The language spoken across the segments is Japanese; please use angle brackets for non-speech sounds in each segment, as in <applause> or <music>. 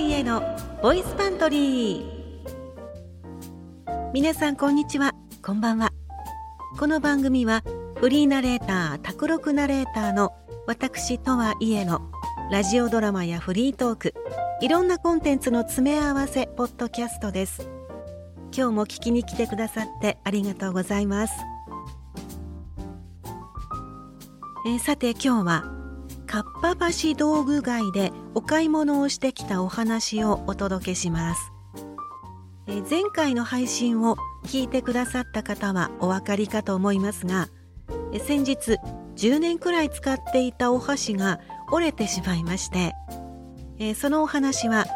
家のボイスパントリー。皆さんこんにちは。こんばんは。この番組はフリーナレーター卓録ナレーターの私とはいえのラジオドラマやフリートークいろんなコンテンツの詰め合わせポッドキャストです。今日も聞きに来てくださってありがとうございます。えー、さて今日はかっぱ橋道具街でお買い物をしてきたお話をお届けします。え前回の配信を聞いてくださった方はお分かりかと思いますが先日10年くらい使っていたお箸が折れてしまいまして、えそのお話は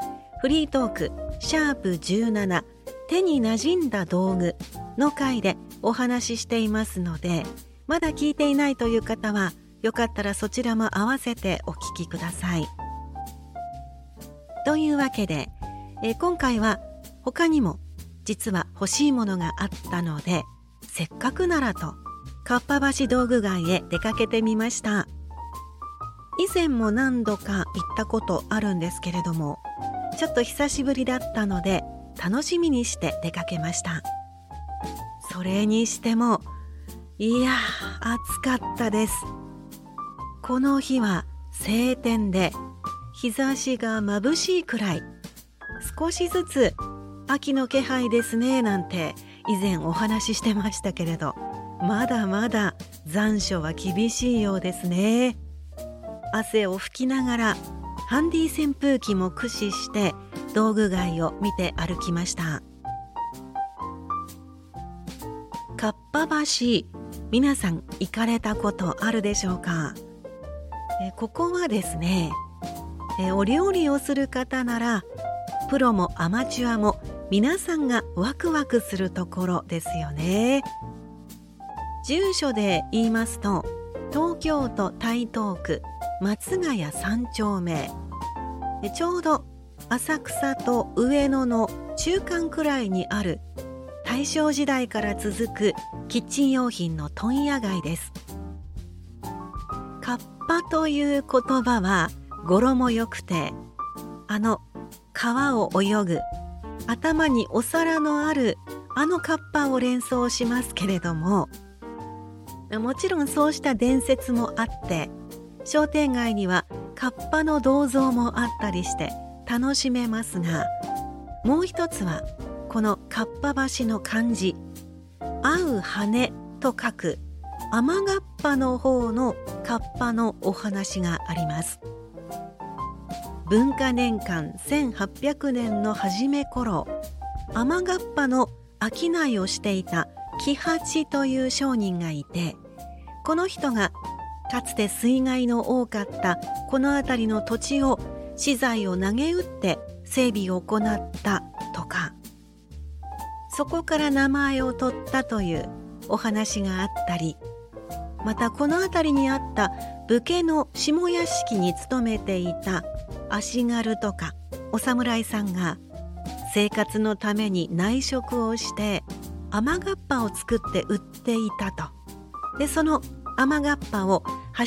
フリートークシャープ17手に馴染んだ道具の回でお話ししていますのでまだ聞いていないという方はよかったらそちらも合わせてお聞きください。というわけで、え今回は他にも実は欲しいものがあったのでせっかくならとかっぱ橋道具街へ出かけてみました。以前も何度か行ったことあるんですけれどもちょっと久しぶりだったので楽しみにして出かけました。それにしてもいや暑かったです。この日は晴天で日差しが眩しいくらい。少しずつ秋の気配ですねなんて以前お話ししてましたけれど。まだまだ残暑は厳しいようですね。汗を拭きながらハンディ扇風機も駆使して道具街を見て歩きました。かっぱ橋皆さん行かれたことあるでしょうか？えここはですねえお料理をする方ならプロもアマチュアも皆さんがワクワクするところですよね。住所で言いますと東京都台東区松ヶ谷三丁目。ちょうど浅草と上野の中間くらいにある大正時代から続くキッチン用品の問屋街です。カッパという言葉は語呂も良くてあの川を泳ぐ頭にお皿のあるあのカッパを連想しますけれどももちろんそうした伝説もあって商店街にはカッパの銅像もあったりして楽しめますがもう一つはこのかっぱ橋の漢字「合う羽」と書く雨がっぱの方のカッパのお話があります。文化年間1800年の初め頃雨がっぱの商いをしていた喜八という商人がいてこの人がかつて水害の多かったこの辺りの土地を資材を投げ打って整備を行ったとかそこから名前を取ったというお話があったりまたこの辺りにあった武家の下屋敷に勤めていた足軽とかお侍さんが生活のために内職をして雨がっぱを作って売っていたと。でその雨がっぱを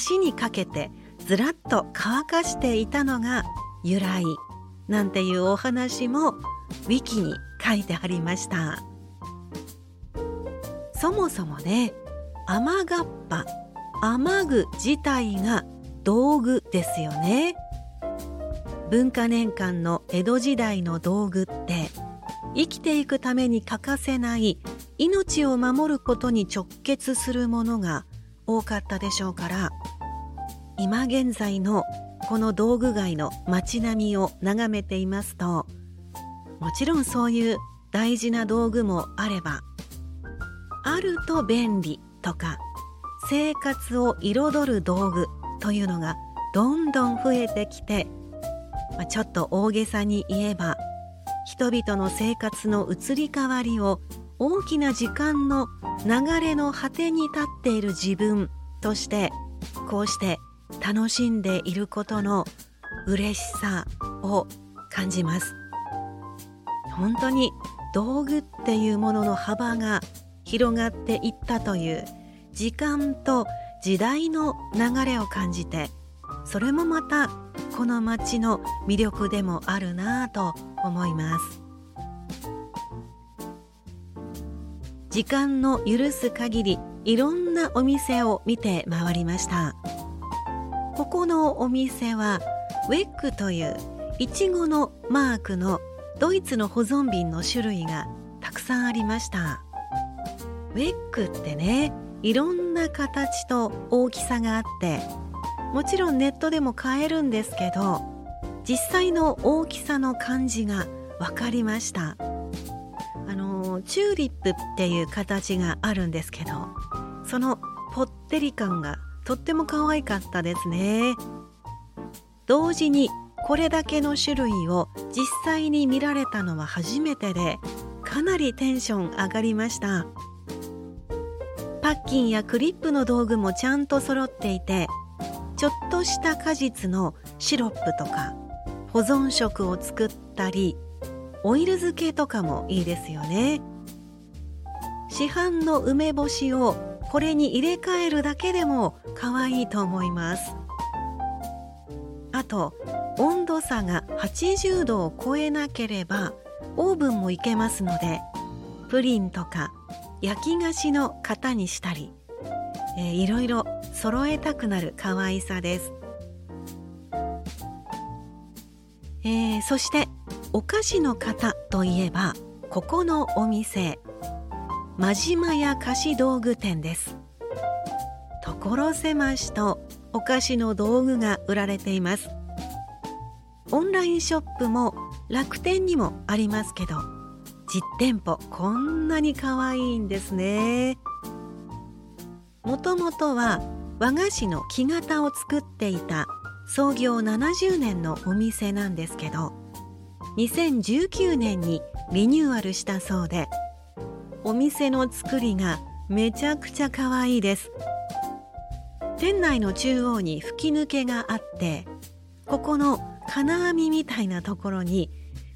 橋にかけてずらっと乾かしていたのが由来なんていうお話もウィキに書いてありました。そもそもね雨がっぱ雨具自体が道具ですよね。文化年間の江戸時代の道具って生きていくために欠かせない命を守ることに直結するものが多かったでしょうから今現在のこの道具街の街並みを眺めていますともちろんそういう大事な道具もあればあると便利。とか生活を彩る道具というのがどんどん増えてきてま、ちょっと大げさに言えば人々の生活の移り変わりを大きな時間の流れの果てに立っている自分としてこうして楽しんでいることの嬉しさを感じます。本当に道具っていうものの幅が広がっていったという時間と時代の流れを感じてそれもまたこの町の魅力でもあるなぁと思います。時間の許す限りいろんなお店を見て回りました。ここのお店はウェッグといういちごのマークのドイツの保存瓶の種類がたくさんありました。ウェッグってねいろんな形と大きさがあってもちろんネットでも買えるんですけど実際の大きさの感じが分かりました。あのチューリップっていう形があるんですけどそのぽってり感がとっても可愛かったですね。同時にこれだけの種類を実際に見られたのは初めてでかなりテンション上がりました。パッキンやクリップの道具もちゃんと揃っていてちょっとした果実のシロップとか保存食を作ったりオイル漬けとかもいいですよね。市販の梅干しをこれに入れ替えるだけでも可愛いと思います。あと温度差が80度を超えなければオーブンもいけますのでプリンとか焼き菓子の型にしたり、えー、いろいろ揃えたくなる可愛さです、えー、そしてお菓子の型といえばここのお店真島屋菓子道具店です。所狭しとお菓子の道具が売られています。オンラインショップも楽天にもありますけど実店舗こんなに可愛いんですね。もともとは和菓子の木型を作っていた創業70年のお店なんですけど2019年にリニューアルしたそうでお店の作りがめちゃくちゃ可愛いです。店内の中央に吹き抜けがあってここの金網みたいなところに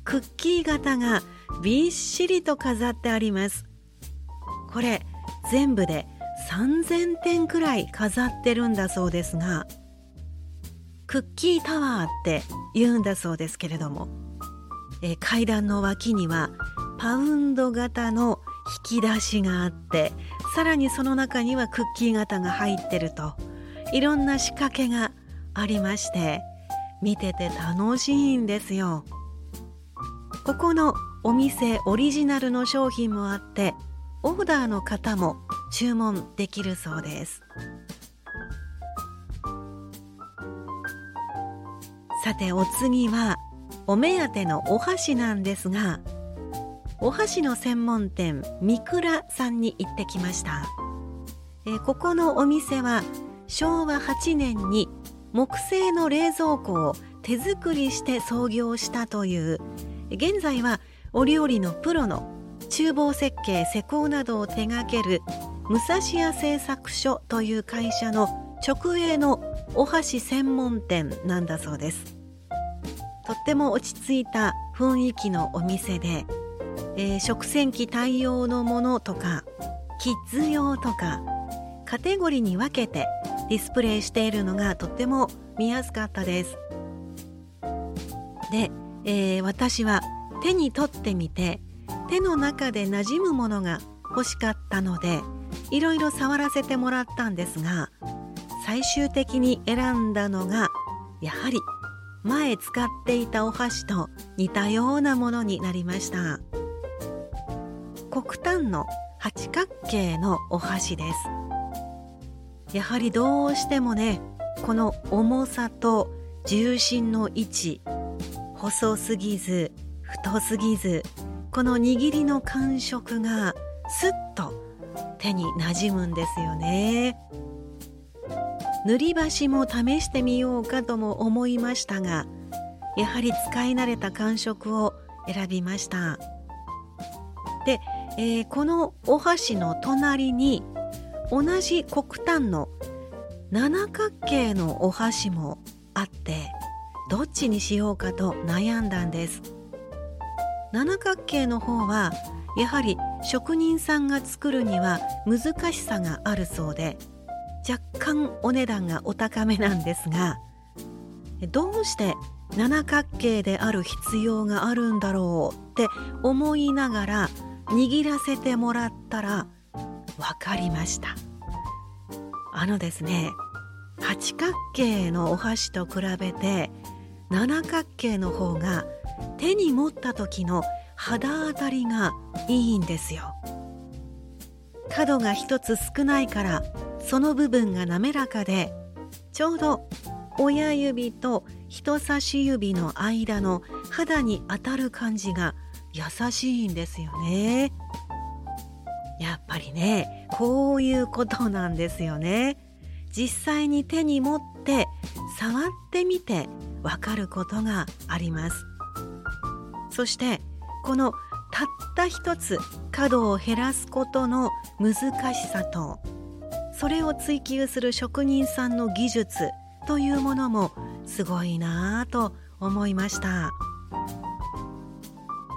クッキー型がびっしりと飾ってあります。これ全部で3000点くらい飾ってるんだそうですがクッキータワーって言うんだそうですけれどもえ階段の脇にはパウンド型の引き出しがあってさらにその中にはクッキー型が入ってるといろんな仕掛けがありまして見てて楽しいんですよ。ここのお店オリジナルの商品もあってオーダーの方も注文できるそうです。さてお次はお目当てのお箸なんですがお箸の専門店三倉さんに行ってきました、えここのお店は昭和8年に木製の冷蔵庫を手作りして創業したという現在は折々のプロの厨房設計施工などを手掛ける武蔵屋製作所という会社の直営のお箸専門店なんだそうです。とっても落ち着いた雰囲気のお店で、えー、食洗機対応のものとかキッズ用とかカテゴリーに分けてディスプレイしているのがとっても見やすかったです。で、えー、私は手に取ってみて手の中で馴染むものが欲しかったのでいろいろ触らせてもらったんですが最終的に選んだのがやはり前使っていたお箸と似たようなものになりました。黒炭の八角形のお箸です。やはりどうしてもねこの重さと重心の位置細すぎず太すぎずこの握りの感触がスッと手になじむんですよね。塗り箸も試してみようかとも思いましたがやはり使い慣れた感触を選びました。で、えー、このお箸の隣に同じ黒炭の七角形のお箸もあってどっちにしようかと悩んだんです。七角形の方はやはり職人さんが作るには難しさがあるそうで若干お値段がお高めなんですが、どうして七角形である必要があるんだろうって思いながら握らせてもらったら分かりました。あのですね八角形のお箸と比べて七角形の方が手に持った時の肌当たりがいいんですよ。角が一つ少ないからその部分が滑らかでちょうど親指と人差し指の間の肌に当たる感じが優しいんですよね。やっぱりねこういうことなんですよね。実際に手に持って触ってみてわかることがあります。そしてこのたった一つ角を減らすことの難しさとそれを追求する職人さんの技術というものもすごいなぁと思いました。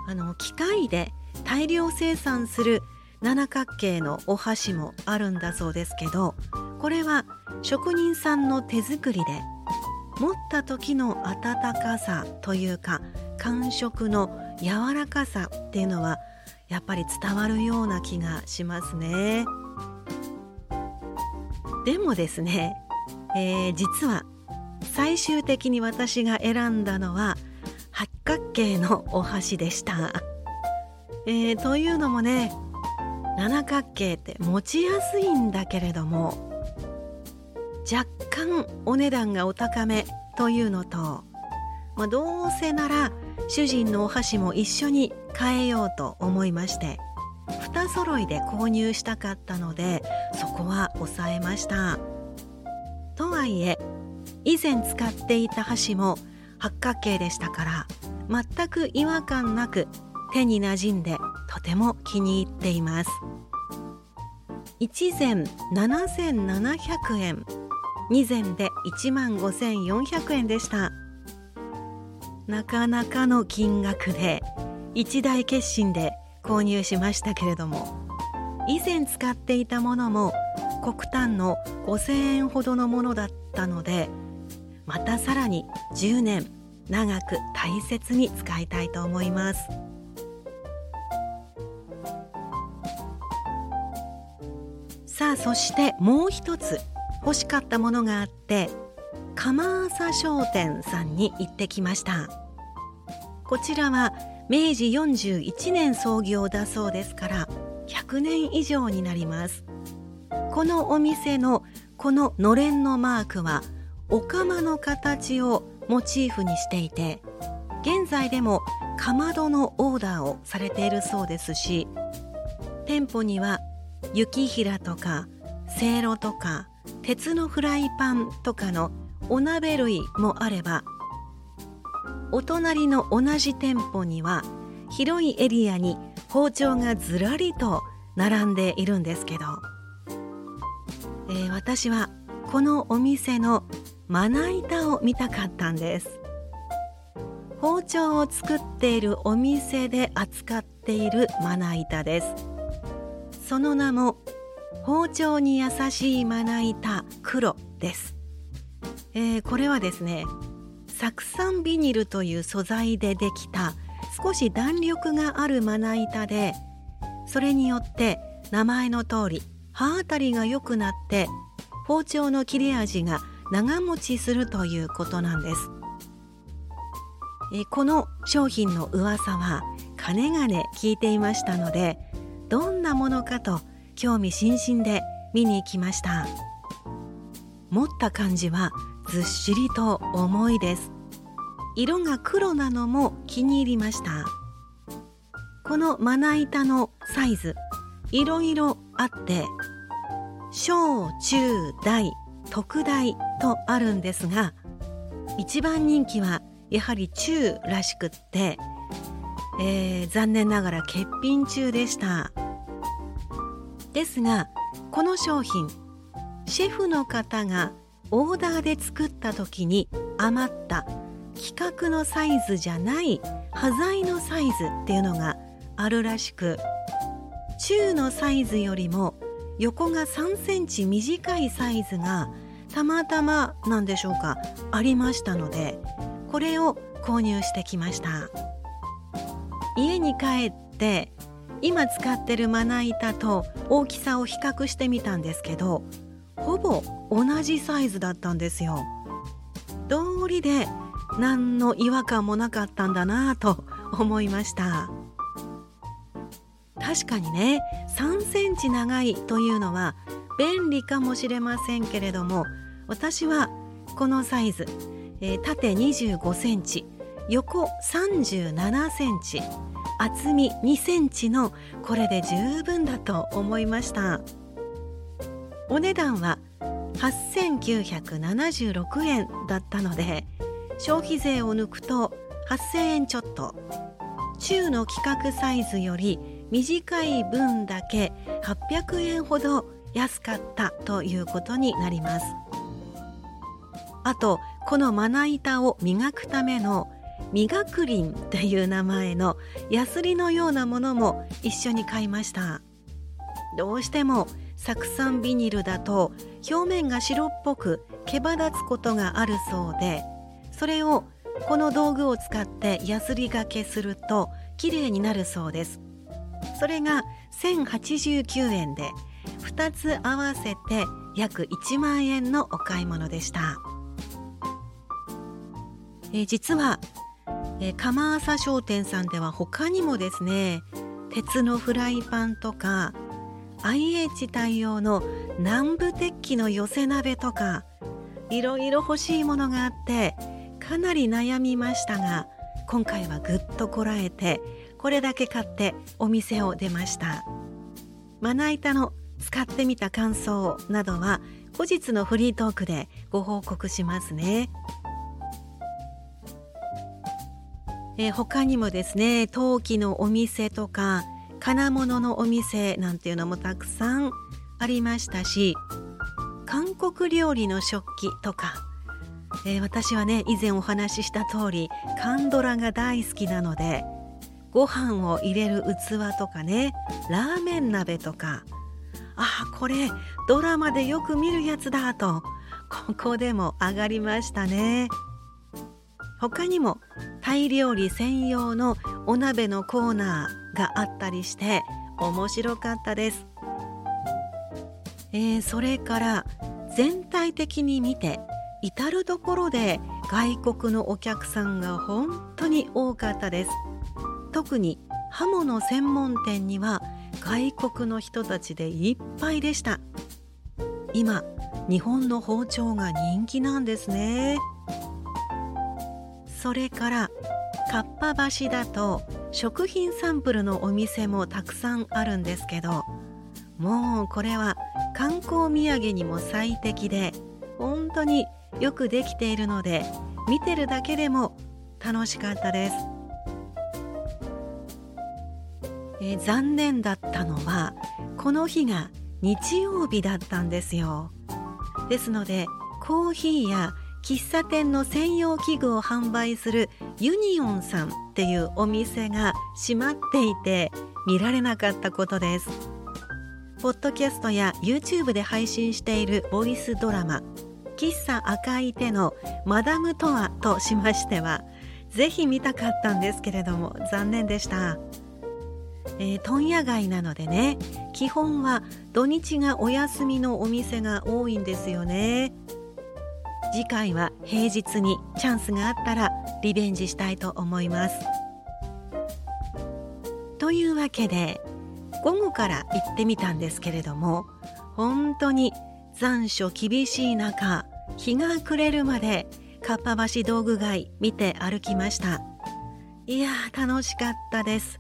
あの機械で大量生産する七角形のお箸もあるんだそうですけどこれは職人さんの手作りで持った時の温かさというか感触の柔らかさっていうのはやっぱり伝わるような気がしますね。でもですね、えー、実は最終的に私が選んだのは八角形のお箸でした、えー、というのもね七角形って持ちやすいんだけれども若干お値段がお高めというのと、まあ、どうせなら主人のお箸も一緒に変えようと思いまして2揃いで購入したかったのでそこは抑えました。とはいえ以前使っていた箸も八角形でしたから全く違和感なく手に馴染んでとても気に入っています。1膳7700円2膳で1万5400円でした。なかなかの金額で一大決心で購入しましたけれども以前使っていたものも黒炭の5000円ほどのものだったのでまたさらに10年長く大切に使いたいと思います。さあそしてもう一つ欲しかったものがあって釜朝商店さんに行ってきました。こちらは明治41年創業だそうですから100年以上になります。このお店のこののれんのマークはお釜の形をモチーフにしていて現在でもかまどのオーダーをされているそうですし店舗には雪平とかせいろとか鉄のフライパンとかのお鍋類もあればお隣の同じ店舗には広いエリアに包丁がずらりと並んでいるんですけど、えー、私はこのお店のまな板を見たかったんです。包丁を作っているお店で扱っているまな板です。その名も包丁に優しいまな板黒です、えー、これはですね酢酸ビニルという素材でできた少し弾力があるまな板でそれによって名前の通り刃当たりが良くなって包丁の切れ味が長持ちするということなんです。えこの商品の噂はかねがね聞いていましたのでどんなものかと興味津々で見に行きました。持った感じはずっしりと重いです。色が黒なのも気に入りました。このまな板のサイズいろいろあって小中大特大とあるんですが一番人気はやはり中らしくって、えー、残念ながら欠品中でした。ですがこの商品シェフの方がオーダーで作った時に余った規格のサイズじゃない端材のサイズっていうのがあるらしく中のサイズよりも横が3センチ短いサイズがたまたまなんでしょうかありましたのでこれを購入してきました。家に帰って今使ってるまな板と大きさを比較してみたんですけどほぼ同じサイズだったんですよ。道理で何の違和感もなかったんだなぁと <laughs> 思いました。確かにね3センチ長いというのは便利かもしれませんけれども私はこのサイズ、えー、縦25センチ横37センチ厚み2センチのこれで十分だと思いました。お値段は8976円だったので消費税を抜くと8000円ちょっと。中の規格サイズより短い分だけ800円ほど安かったということになります。あとこのまな板を磨くための磨くりんという名前のヤスリのようなものも一緒に買いました。どうしても酢酸ビニルだと表面が白っぽく毛羽立つことがあるそうでそれをこの道具を使ってヤスリがけすると綺麗になるそうです。それが1089円で2つ合わせて約1万円のお買い物でした。え実はえ釜浅商店さんでは他にもですね鉄のフライパンとか IH 対応の南部鉄器の寄せ鍋とかいろいろ欲しいものがあってかなり悩みましたが今回はぐっとこらえてこれだけ買ってお店を出ましたまな板の使ってみた感想などは後日のフリートークでご報告しますね。えー、他にもですね陶器のお店とか金物のお店なんていうのもたくさんありましたし韓国料理の食器とか、えー、私はね以前お話しした通りカンドラが大好きなのでご飯を入れる器とかねラーメン鍋とかあこれドラマでよく見るやつだとここでも上がりましたね。他にもタイ料理専用のお鍋のコーナーがあったりして面白かったです、えー、それから全体的に見て至る所で外国のお客さんが本当に多かったです。特に刃物専門店には外国の人たちでいっぱいでした。今日本の包丁が人気なんですね。それからかっぱ橋だと食品サンプルのお店もたくさんあるんですけどもうこれは観光土産にも最適で本当によくできているので見てるだけでも楽しかったです、え残念だったのはこの日が日曜日だったんですよ。ですのでコーヒーや喫茶店の専用器具を販売するユニオンさんっていうお店が閉まっていて見られなかったことです。ポッドキャストや YouTube で配信しているボイスドラマ喫茶赤い手のマダムとはとしましてはぜひ見たかったんですけれども残念でした、えー、問屋街なのでね基本は土日がお休みのお店が多いんですよね。次回は平日にチャンスがあったらリベンジしたいと思います。というわけで午後から行ってみたんですけれども本当に残暑厳しい中日が暮れるまでかっぱ橋道具街見て歩きました。いや楽しかったです。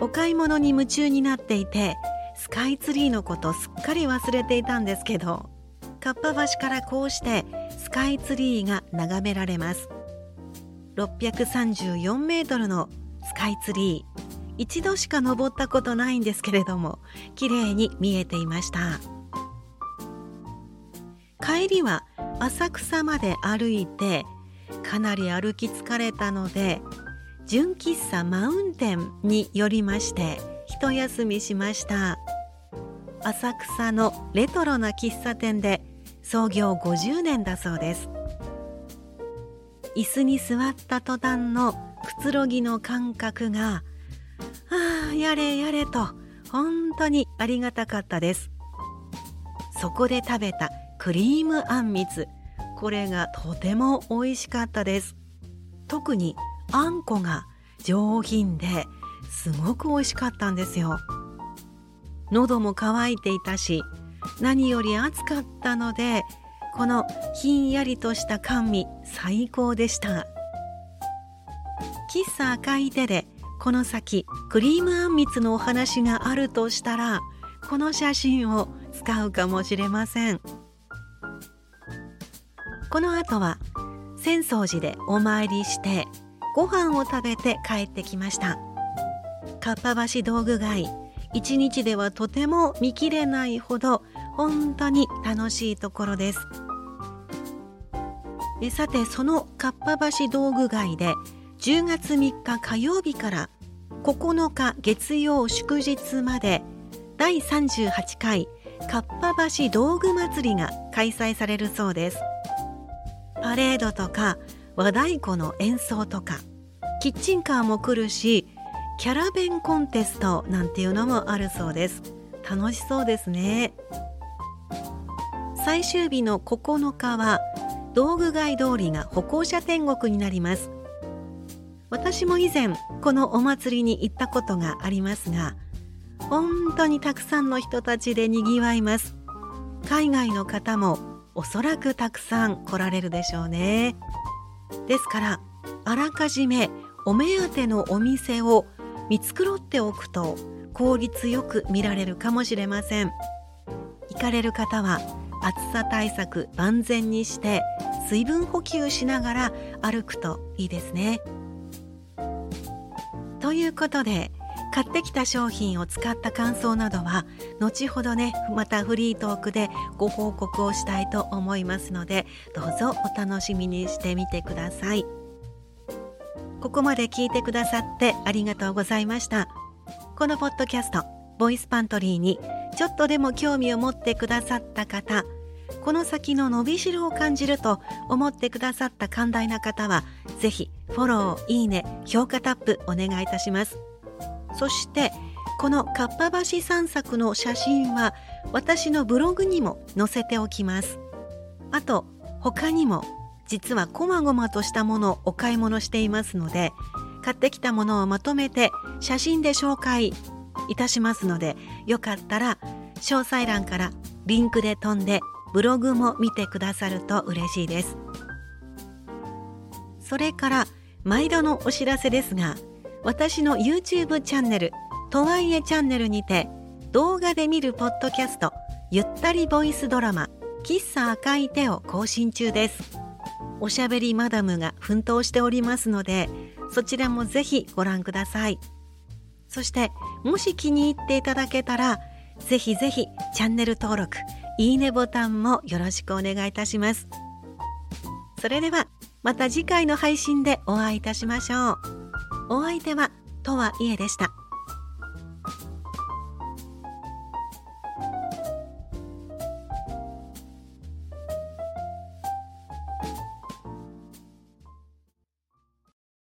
お買い物に夢中になっていてスカイツリーのことすっかり忘れていたんですけどかっぱ橋からこうしてスカイツリーが眺められます。634メートルのスカイツリー。一度しか登ったことないんですけれども綺麗に見えていました。帰りは浅草まで歩いてかなり歩き疲れたので純喫茶マウンテンに寄りまして一休みしました。浅草のレトロな喫茶店で創業50年だそうです。椅子に座った途端のくつろぎの感覚がああやれやれと本当にありがたかったです。そこで食べたクリームあんみつ。これがとても美味しかったです。特にあんこが上品ですごく美味しかったんですよ。喉も渇いていたし何より暑かったのでこのひんやりとした甘味最高でした。喫茶赤い手でこの先クリームあんみつのお話があるとしたらこの写真を使うかもしれません。この後は浅草寺でお参りしてご飯を食べて帰ってきました。かっぱ橋道具街一日ではとても見きれないほど本当に楽しいところです。えさてそのかっぱ橋道具街で10月3日火曜日から9日月曜祝日まで第38回かっぱ橋道具祭りが開催されるそうです。パレードとか和太鼓の演奏とかキッチンカーも来るしキャラ弁コンテストなんていうのもあるそうです。楽しそうですね。最終日の9日は道具街通りが歩行者天国になります。私も以前このお祭りに行ったことがありますが本当にたくさんの人たちでにぎわいます。海外の方もおそらくたくさん来られるでしょうね。ですからあらかじめお目当てのお店を見繕っておくと効率よく見られるかもしれません行かれる方は暑さ対策万全にして水分補給しながら歩くといいですねということで買ってきた商品を使った感想などは後ほどねまたフリートークでご報告をしたいと思いますのでどうぞお楽しみにしてみてください。ここまで聞いてくださってありがとうございました。このポッドキャストボイスパントリーにちょっとでも興味を持ってくださった方この先の伸びしろを感じると思ってくださった寛大な方はぜひフォローいいね評価タップお願いいたします。そしてこのかっぱ橋散策の写真は私のブログにも載せておきます。あと他にも実はこまごまとしたものをお買い物していますので買ってきたものをまとめて写真で紹介いたしますのでよかったら詳細欄からリンクで飛んでブログも見てくださると嬉しいです。それから毎度のお知らせですが私の YouTube チャンネルとはいえチャンネルにて動画で見るポッドキャストゆったりボイスドラマ喫茶赤い手を更新中です。おしゃべりマダムが奮闘しておりますのでそちらもぜひご覧ください。そしてもし気に入っていただけたらぜひぜひチャンネル登録いいねボタンもよろしくお願いいたします。それではまた次回の配信でお会いいたしましょう。お相手はとはいえでした。